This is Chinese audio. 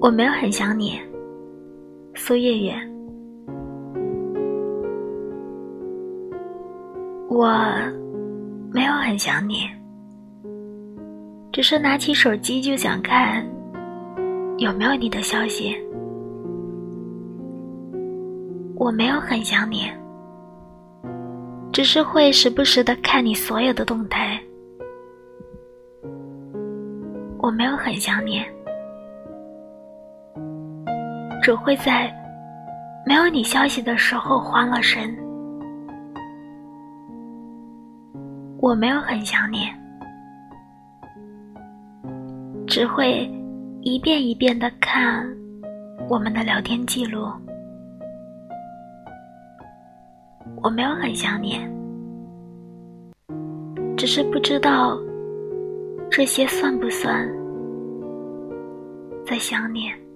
我没有很想你，苏月月。我没有很想你，只是拿起手机就想看有没有你的消息。我没有很想你，只是会时不时的看你所有的动态。我没有很想你。只会在没有你消息的时候慌了神。我没有很想你，只会一遍一遍的看我们的聊天记录。我没有很想你，只是不知道这些算不算在想你。